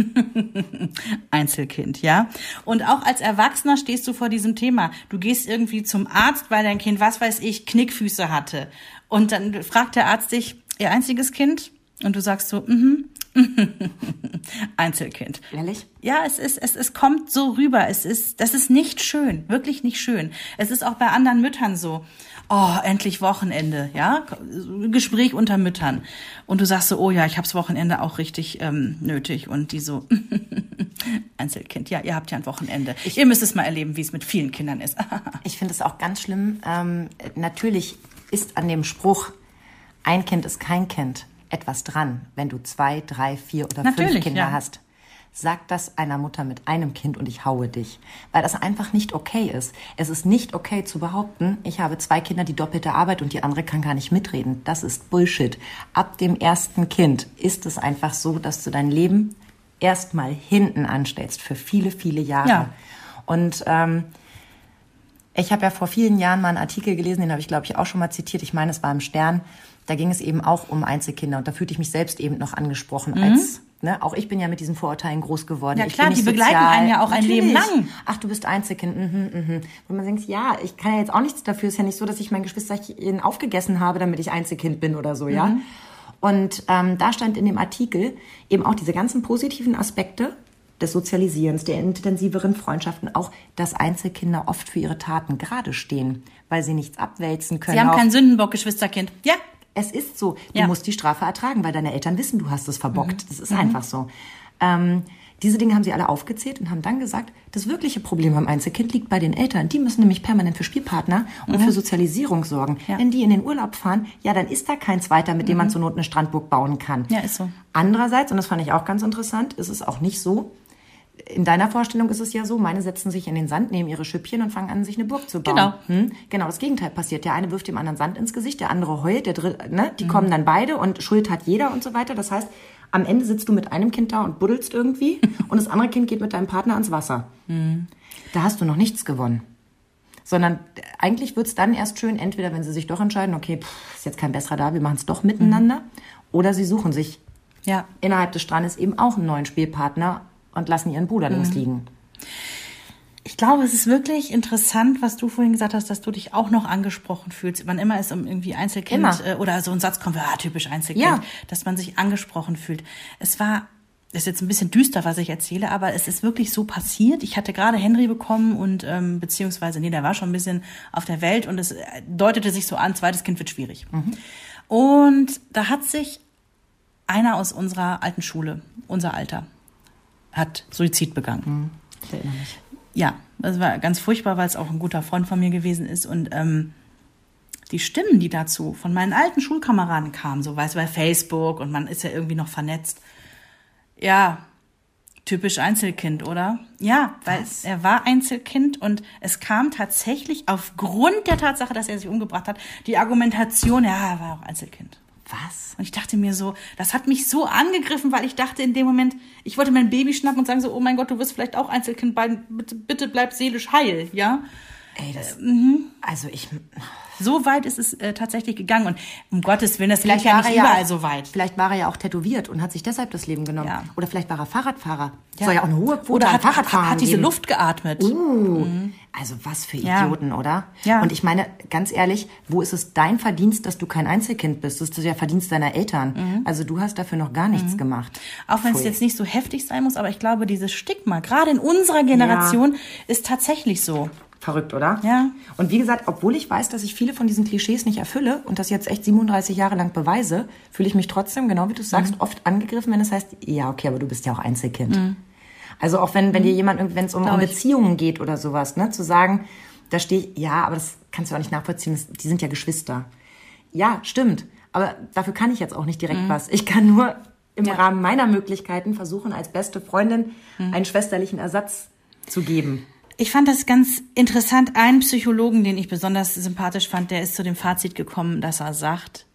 Einzelkind, ja? Und auch als Erwachsener stehst du vor diesem Thema. Du gehst irgendwie zum Arzt, weil dein Kind, was weiß ich, Knickfüße hatte. Und dann fragt der Arzt dich, ihr einziges Kind? Und du sagst so, mhm. Einzelkind. Ehrlich? Ja, es ist, es, es kommt so rüber. Es ist, das ist nicht schön. Wirklich nicht schön. Es ist auch bei anderen Müttern so. Oh, endlich Wochenende, ja? Gespräch unter Müttern. Und du sagst so, oh ja, ich hab's Wochenende auch richtig ähm, nötig. Und die so, Einzelkind, ja, ihr habt ja ein Wochenende. Ich, ihr müsst es mal erleben, wie es mit vielen Kindern ist. ich finde es auch ganz schlimm. Ähm, natürlich ist an dem Spruch, ein Kind ist kein Kind etwas dran, wenn du zwei, drei, vier oder Natürlich, fünf Kinder ja. hast. Sag das einer Mutter mit einem Kind und ich haue dich. Weil das einfach nicht okay ist. Es ist nicht okay zu behaupten, ich habe zwei Kinder, die doppelte Arbeit und die andere kann gar nicht mitreden. Das ist Bullshit. Ab dem ersten Kind ist es einfach so, dass du dein Leben erstmal hinten anstellst für viele, viele Jahre. Ja. Und ähm, ich habe ja vor vielen Jahren mal einen Artikel gelesen, den habe ich, glaube ich, auch schon mal zitiert. Ich meine, es war im Stern da ging es eben auch um Einzelkinder und da fühlte ich mich selbst eben noch angesprochen mhm. als Ne, auch ich bin ja mit diesen Vorurteilen groß geworden. Ja klar, die begleiten sozial. einen ja auch Natürlich. ein Leben lang. Ach, du bist Einzelkind. Mhm, mhm. Und man denkt, ja, ich kann ja jetzt auch nichts dafür. Ist ja nicht so, dass ich mein Geschwisterchen aufgegessen habe, damit ich Einzelkind bin oder so, ja. Mhm. Und ähm, da stand in dem Artikel eben auch diese ganzen positiven Aspekte des Sozialisierens, der intensiveren Freundschaften, auch, dass Einzelkinder oft für ihre Taten gerade stehen, weil sie nichts abwälzen können. Sie haben keinen Sündenbock, Geschwisterkind. Ja, es ist so. Du ja. musst die Strafe ertragen, weil deine Eltern wissen, du hast es verbockt. Mhm. Das ist mhm. einfach so. Ähm, diese Dinge haben sie alle aufgezählt und haben dann gesagt, das wirkliche Problem beim Einzelkind liegt bei den Eltern. Die müssen nämlich permanent für Spielpartner und mhm. für Sozialisierung sorgen. Ja. Wenn die in den Urlaub fahren, ja, dann ist da kein zweiter, mit dem man mhm. zur Not eine Strandburg bauen kann. Ja, ist so. Andererseits, und das fand ich auch ganz interessant, ist es auch nicht so, in deiner Vorstellung ist es ja so, meine setzen sich in den Sand, nehmen ihre Schüppchen und fangen an, sich eine Burg zu bauen. Genau. Hm? Genau, das Gegenteil passiert. Der eine wirft dem anderen Sand ins Gesicht, der andere heult, der dritte, ne? Die mhm. kommen dann beide und Schuld hat jeder und so weiter. Das heißt, am Ende sitzt du mit einem Kind da und buddelst irgendwie und das andere Kind geht mit deinem Partner ans Wasser. Mhm. Da hast du noch nichts gewonnen. Sondern eigentlich wird's dann erst schön, entweder wenn sie sich doch entscheiden, okay, pff, ist jetzt kein besserer da, wir machen es doch miteinander, mhm. oder sie suchen sich ja. innerhalb des Strandes eben auch einen neuen Spielpartner und lassen ihren Bruder links mhm. liegen. Ich glaube, es ist wirklich interessant, was du vorhin gesagt hast, dass du dich auch noch angesprochen fühlst. Wann immer es um irgendwie Einzelkind immer. Äh, oder so ein Satz kommt, ah, typisch Einzelkind, ja. dass man sich angesprochen fühlt. Es war das ist jetzt ein bisschen düster, was ich erzähle, aber es ist wirklich so passiert. Ich hatte gerade Henry bekommen und ähm, beziehungsweise, nee, der war schon ein bisschen auf der Welt und es deutete sich so an, zweites Kind wird schwierig. Mhm. Und da hat sich einer aus unserer alten Schule, unser Alter, hat Suizid begangen. Hm, ich erinnere mich. Ja, das war ganz furchtbar, weil es auch ein guter Freund von mir gewesen ist und ähm, die Stimmen, die dazu von meinen alten Schulkameraden kamen, so weiß bei Facebook und man ist ja irgendwie noch vernetzt. Ja, typisch Einzelkind, oder? Ja, weil Was? er war Einzelkind und es kam tatsächlich aufgrund der Tatsache, dass er sich umgebracht hat, die Argumentation, ja, er war auch Einzelkind was? Und ich dachte mir so, das hat mich so angegriffen, weil ich dachte in dem Moment, ich wollte mein Baby schnappen und sagen so, oh mein Gott, du wirst vielleicht auch Einzelkind, bitte, bitte bleib seelisch heil, ja? Ey, das, also ich, So weit ist es äh, tatsächlich gegangen. Und um Gottes Willen, das vielleicht ja nicht er überall auch, so weit. Vielleicht war er ja auch tätowiert und hat sich deshalb das Leben genommen. Ja. Oder vielleicht war er Fahrradfahrer. Ja. Soll ja auch eine hohe Quote Oder hat, hat, Fahrradfahrern hat diese. Luft geatmet. Uh, also was für Ja. Idioten, oder? Ja. Und ich meine, ganz ehrlich, wo ist es dein Verdienst, dass du kein Einzelkind bist? Das ist ja Verdienst deiner Eltern. Also du hast dafür noch gar nichts gemacht. Mhm. Auch wenn es jetzt nicht so heftig sein muss, aber ich glaube, dieses Stigma, gerade in unserer Generation, ist tatsächlich so. Verrückt, oder? Ja. Und wie gesagt, obwohl ich weiß, dass ich viele von diesen Klischees nicht erfülle und das jetzt echt 37 Jahre lang beweise, fühle ich mich trotzdem, genau wie du sagst, Mhm. oft angegriffen, wenn es heißt, ja, okay, aber du bist ja auch Einzelkind. Also auch wenn, wenn dir jemand, irgendwie- wenn es um, um Mhm. Beziehungen geht oder sowas, ne, zu sagen, da stehe ich, ja, aber das kannst du auch nicht nachvollziehen, das, die sind ja Geschwister. Ja, stimmt. Aber dafür kann ich jetzt auch nicht direkt was. Ich kann nur im Mhm. Ja. Mhm. Rahmen meiner Möglichkeiten versuchen, als beste Freundin einen schwesterlichen Ersatz zu geben. Ich fand das ganz interessant. Einen Psychologen, den ich besonders sympathisch fand, der ist zu dem Fazit gekommen, dass er sagt,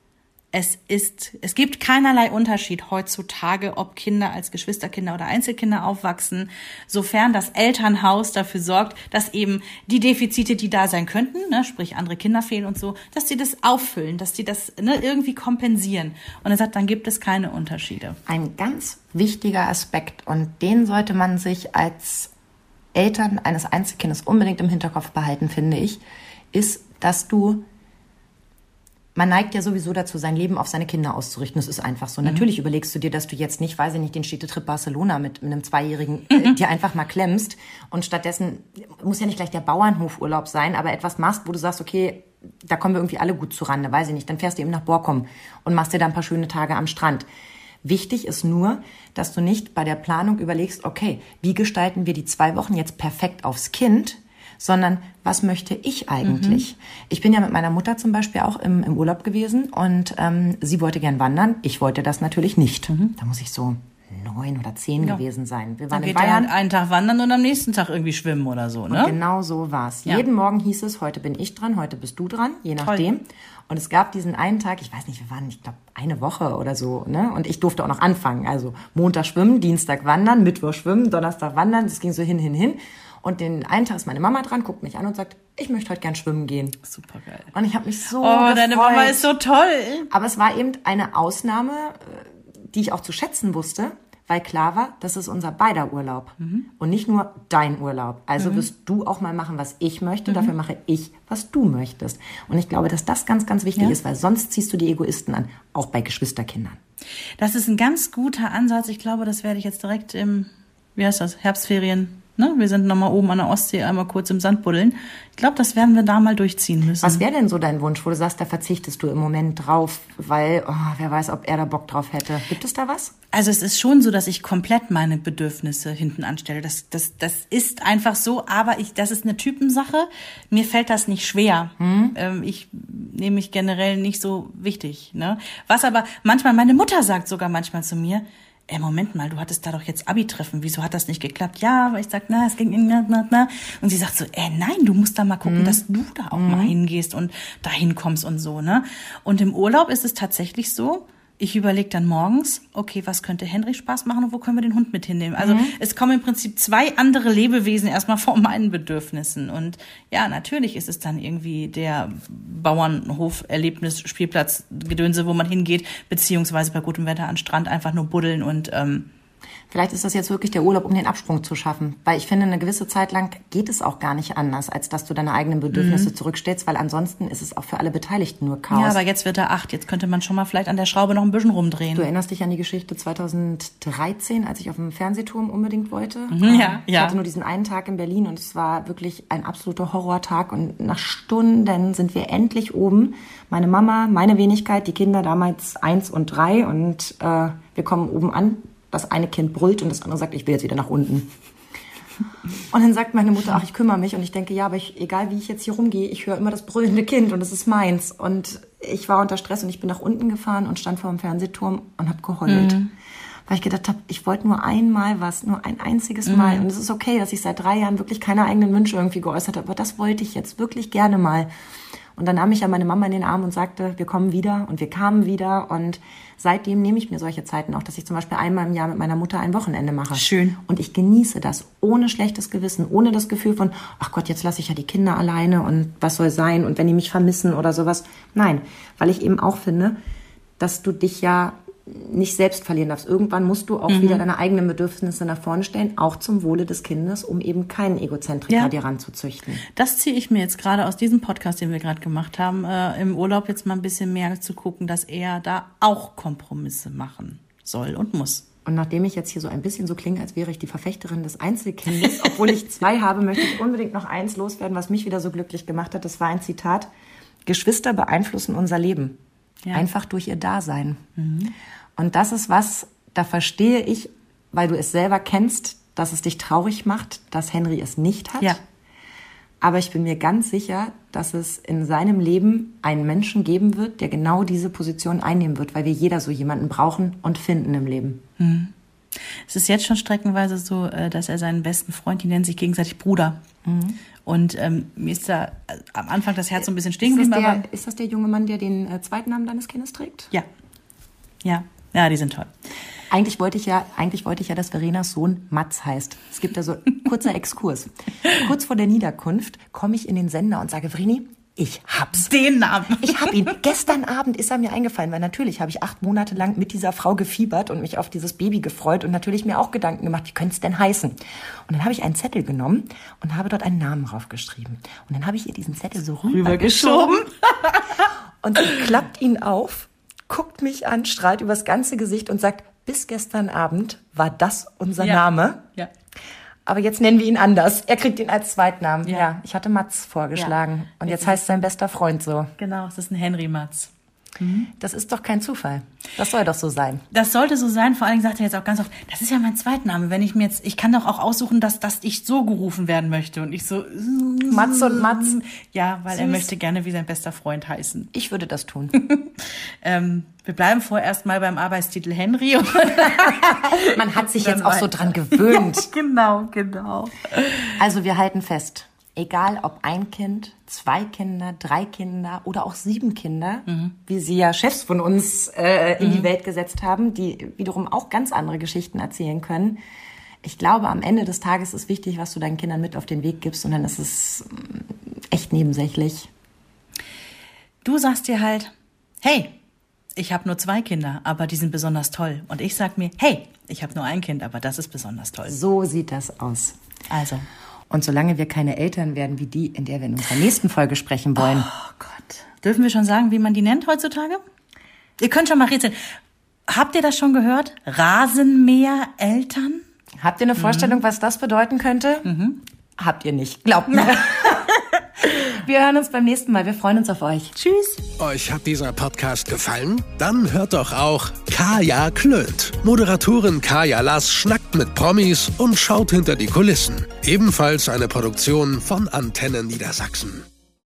es ist, es gibt keinerlei Unterschied heutzutage, ob Kinder als Geschwisterkinder oder Einzelkinder aufwachsen, sofern das Elternhaus dafür sorgt, dass eben die Defizite, die da sein könnten, ne, sprich andere Kinder fehlen und so, dass sie das auffüllen, dass sie das ne, irgendwie kompensieren. Und er sagt, dann gibt es keine Unterschiede. ein ganz wichtiger Aspekt und den sollte man sich als Eltern eines Einzelkindes unbedingt im Hinterkopf behalten, finde ich, ist, dass du man neigt ja sowieso dazu, sein Leben auf seine Kinder auszurichten. Das ist einfach so. Natürlich überlegst du dir, dass du jetzt nicht, weiß ich nicht, den Städtetrip Barcelona mit, einem Zweijährigen äh, dir einfach mal klemmst und stattdessen muss ja nicht gleich der Bauernhofurlaub sein, aber etwas machst, wo du sagst, okay, da kommen wir irgendwie alle gut zurande, weiß ich nicht. Dann fährst du eben nach Borkum und machst dir da ein paar schöne Tage am Strand. Wichtig ist nur, dass du nicht bei der Planung überlegst, okay, wie gestalten wir die zwei Wochen jetzt perfekt aufs Kind, sondern was möchte ich eigentlich? Ich bin ja mit meiner Mutter zum Beispiel auch im, im Urlaub gewesen und ähm, sie wollte gern wandern. Ich wollte das natürlich nicht. Da muss ich so neun oder zehn gewesen sein. Wir waren Dann in geht er Bayern. halt einen Tag wandern und am nächsten Tag irgendwie schwimmen oder so, ne? Genau so war's. Ja. Jeden Morgen hieß es, heute bin ich dran, heute bist du dran, je nachdem. Und es gab diesen einen Tag, ich weiß nicht, wir waren, ich glaube, eine Woche oder so, ne? Und ich durfte auch noch anfangen. Also Montag schwimmen, Dienstag wandern, Mittwoch schwimmen, Donnerstag wandern. Das ging so hin, hin, hin. Und den einen Tag ist meine Mama dran, guckt mich an und sagt, ich möchte heute gern schwimmen gehen. Super geil. Und ich habe mich so Oh, gefreut. deine Mama ist so toll. Aber es war eben eine Ausnahme, äh, die ich auch zu schätzen wusste, weil klar war, das ist unser beider Urlaub und nicht nur dein Urlaub. Also wirst du auch mal machen, was ich möchte, dafür mache ich, was du möchtest. Und ich glaube, dass das ganz, ganz wichtig Ja. ist, weil sonst ziehst du die Egoisten an, auch bei Geschwisterkindern. Das ist ein ganz guter Ansatz. Ich glaube, das werde ich jetzt direkt im, wie heißt das, Herbstferien. Ne? Wir sind nochmal oben an der Ostsee, einmal kurz im Sand buddeln. Ich glaube, das werden wir da mal durchziehen müssen. Was wäre denn so dein Wunsch, wo du sagst, da verzichtest du im Moment drauf, weil oh, wer weiß, ob er da Bock drauf hätte. Gibt es da was? Also es ist schon so, dass ich komplett meine Bedürfnisse hinten anstelle. Das, das, das ist einfach so, aber ich, das ist eine Typensache. Mir fällt das nicht schwer. Ähm, ich nehme mich generell nicht so wichtig. Ne? Was aber manchmal, meine Mutter sagt sogar manchmal zu mir, ey, Moment mal, du hattest da doch jetzt Abi-Treffen, wieso hat das nicht geklappt? Ja, aber ich sag, na, es ging, na, na, na. Und sie sagt so, ey, nein, du musst da mal gucken, dass du da auch mal hingehst und dahin kommst und so, ne? Und im Urlaub ist es tatsächlich so, ich überlege dann morgens, okay, was könnte Henry Spaß machen und wo können wir den Hund mit hinnehmen? Also es kommen im Prinzip zwei andere Lebewesen erstmal vor meinen Bedürfnissen. Und ja, natürlich ist es dann irgendwie der Bauernhof, Erlebnis, Spielplatz, Gedönse, wo man hingeht, beziehungsweise bei gutem Wetter an Strand einfach nur buddeln und ähm, Vielleicht ist das jetzt wirklich der Urlaub, um den Absprung zu schaffen. Weil ich finde, eine gewisse Zeit lang geht es auch gar nicht anders, als dass du deine eigenen Bedürfnisse zurückstellst, weil ansonsten ist es auch für alle Beteiligten nur Chaos. ja, aber jetzt wird er acht. Jetzt könnte man schon mal vielleicht an der Schraube noch ein bisschen rumdrehen. Du erinnerst dich an die Geschichte 2013, als ich auf dem Fernsehturm unbedingt wollte? ja, Ähm, Ich ja. hatte nur diesen einen Tag in Berlin und es war wirklich ein absoluter Horrortag. Und nach Stunden sind wir endlich oben. Meine Mama, meine Wenigkeit, die Kinder damals eins und drei. Und äh, wir kommen oben an. Das eine Kind brüllt und das andere sagt, ich will jetzt wieder nach unten. Und dann sagt meine Mutter, ach, ich kümmere mich. Und ich denke, ja, aber ich, egal wie ich jetzt hier rumgehe, ich höre immer das brüllende Kind und das ist meins. Und ich war unter Stress und ich bin nach unten gefahren und stand vor dem Fernsehturm und habe geheult. Weil ich gedacht habe, ich wollte nur einmal was, nur ein einziges Mal. Und es ist okay, dass ich seit drei Jahren wirklich keine eigenen Wünsche irgendwie geäußert habe. Aber das wollte ich jetzt wirklich gerne mal. Und dann nahm mich ja meine Mama in den Arm und sagte, wir kommen wieder und wir kamen wieder. Und seitdem nehme ich mir solche Zeiten auch, dass ich zum Beispiel einmal im Jahr mit meiner Mutter ein Wochenende mache. Schön. Und ich genieße das ohne schlechtes Gewissen, ohne das Gefühl von, ach Gott, jetzt lasse ich ja die Kinder alleine und was soll sein und wenn die mich vermissen oder sowas. Nein, weil ich eben auch finde, dass du dich ja nicht selbst verlieren darfst. Irgendwann musst du auch Mhm. wieder deine eigenen Bedürfnisse nach vorne stellen, auch zum Wohle des Kindes, um eben keinen Egozentriker Ja. dir ranzuzüchten. Das ziehe ich mir jetzt gerade aus diesem Podcast, den wir gerade gemacht haben, äh, im Urlaub jetzt mal ein bisschen mehr zu gucken, dass er da auch Kompromisse machen soll und muss. Und nachdem ich jetzt hier so ein bisschen so klinge, als wäre ich die Verfechterin des Einzelkindes, obwohl ich zwei habe, möchte ich unbedingt noch eins loswerden, was mich wieder so glücklich gemacht hat. Das war ein Zitat. Geschwister beeinflussen unser Leben. Ja. Einfach durch ihr Dasein. Und das ist was, da verstehe ich, weil du es selber kennst, dass es dich traurig macht, dass Henry es nicht hat. Ja. Aber ich bin mir ganz sicher, dass es in seinem Leben einen Menschen geben wird, der genau diese Position einnehmen wird, weil wir jeder so jemanden brauchen und finden im Leben. Es ist jetzt schon streckenweise so, äh, dass er seinen besten Freund, die nennen sich gegenseitig Bruder. Und ähm, mir ist da äh, am Anfang das Herz so ein bisschen stehen Ist das, geblieben, der, ist das der junge Mann, der den äh, zweiten Namen deines Kindes trägt? ja. Ja, ja, die sind toll. Eigentlich wollte ich ja, eigentlich wollte ich ja, dass Verenas Sohn Mats heißt. Es gibt da so kurzer Exkurs. Kurz vor der Niederkunft komme ich in den Sender und sage, Vreni, ich hab's. Den Namen. Ich hab ihn. Gestern Abend ist er mir eingefallen, weil natürlich habe ich acht Monate lang mit dieser Frau gefiebert und mich auf dieses Baby gefreut und natürlich mir auch Gedanken gemacht, wie könnte es denn heißen? Und dann habe ich einen Zettel genommen und habe dort einen Namen draufgeschrieben. Und dann habe ich ihr diesen Zettel so rübergeschoben und sie klappt ihn auf, guckt mich an, strahlt übers ganze Gesicht und sagt, bis gestern Abend war das unser Ja. Name. Ja. Aber jetzt nennen wir ihn anders. Er kriegt ihn als Zweitnamen. Ja, Ja. ich hatte Mats vorgeschlagen. Und jetzt heißt sein bester Freund so. Genau, es ist ein Henry Matz. Das ist doch kein Zufall. Das soll doch so sein. Das sollte so sein. Vor allen Dingen sagt er jetzt auch ganz oft, das ist ja mein Zweitname. Wenn ich mir jetzt, ich kann doch auch aussuchen, dass, dass ich so gerufen werden möchte. Und ich so, Mats und Mats. ja, weil er Süß. möchte gerne wie sein bester Freund heißen. Ich würde das tun. Ähm, wir bleiben vorerst mal beim Arbeitstitel Henry. Man hat sich jetzt auch so dran gewöhnt. genau, genau. Also wir halten fest. Egal ob ein Kind, zwei Kinder, drei Kinder oder auch sieben Kinder, wie sie ja Chefs von uns äh, in die Welt gesetzt haben, die wiederum auch ganz andere Geschichten erzählen können. Ich glaube, am Ende des Tages ist wichtig, was du deinen Kindern mit auf den Weg gibst und dann ist es mm, echt nebensächlich. Du sagst dir halt, hey, ich habe nur zwei Kinder, aber die sind besonders toll. Und ich sag mir, hey, ich habe nur ein Kind, aber das ist besonders toll. So sieht das aus. Also, Und solange wir keine Eltern werden wie die, in der wir in unserer nächsten Folge sprechen wollen, oh Gott. Dürfen wir schon sagen, wie man die nennt heutzutage? Ihr könnt schon mal rätseln. Habt ihr das schon gehört? Rasenmäher-Eltern? habt ihr eine Vorstellung, was das bedeuten könnte? Habt ihr nicht. Glaubt mir. wir hören uns beim nächsten Mal. Wir freuen uns auf euch. Tschüss. Euch hat dieser Podcast gefallen? Dann hört doch auch Kaya Klönt. Moderatorin Kaya Lass schnackt mit Promis und schaut hinter die Kulissen. Ebenfalls eine Produktion von Antenne Niedersachsen.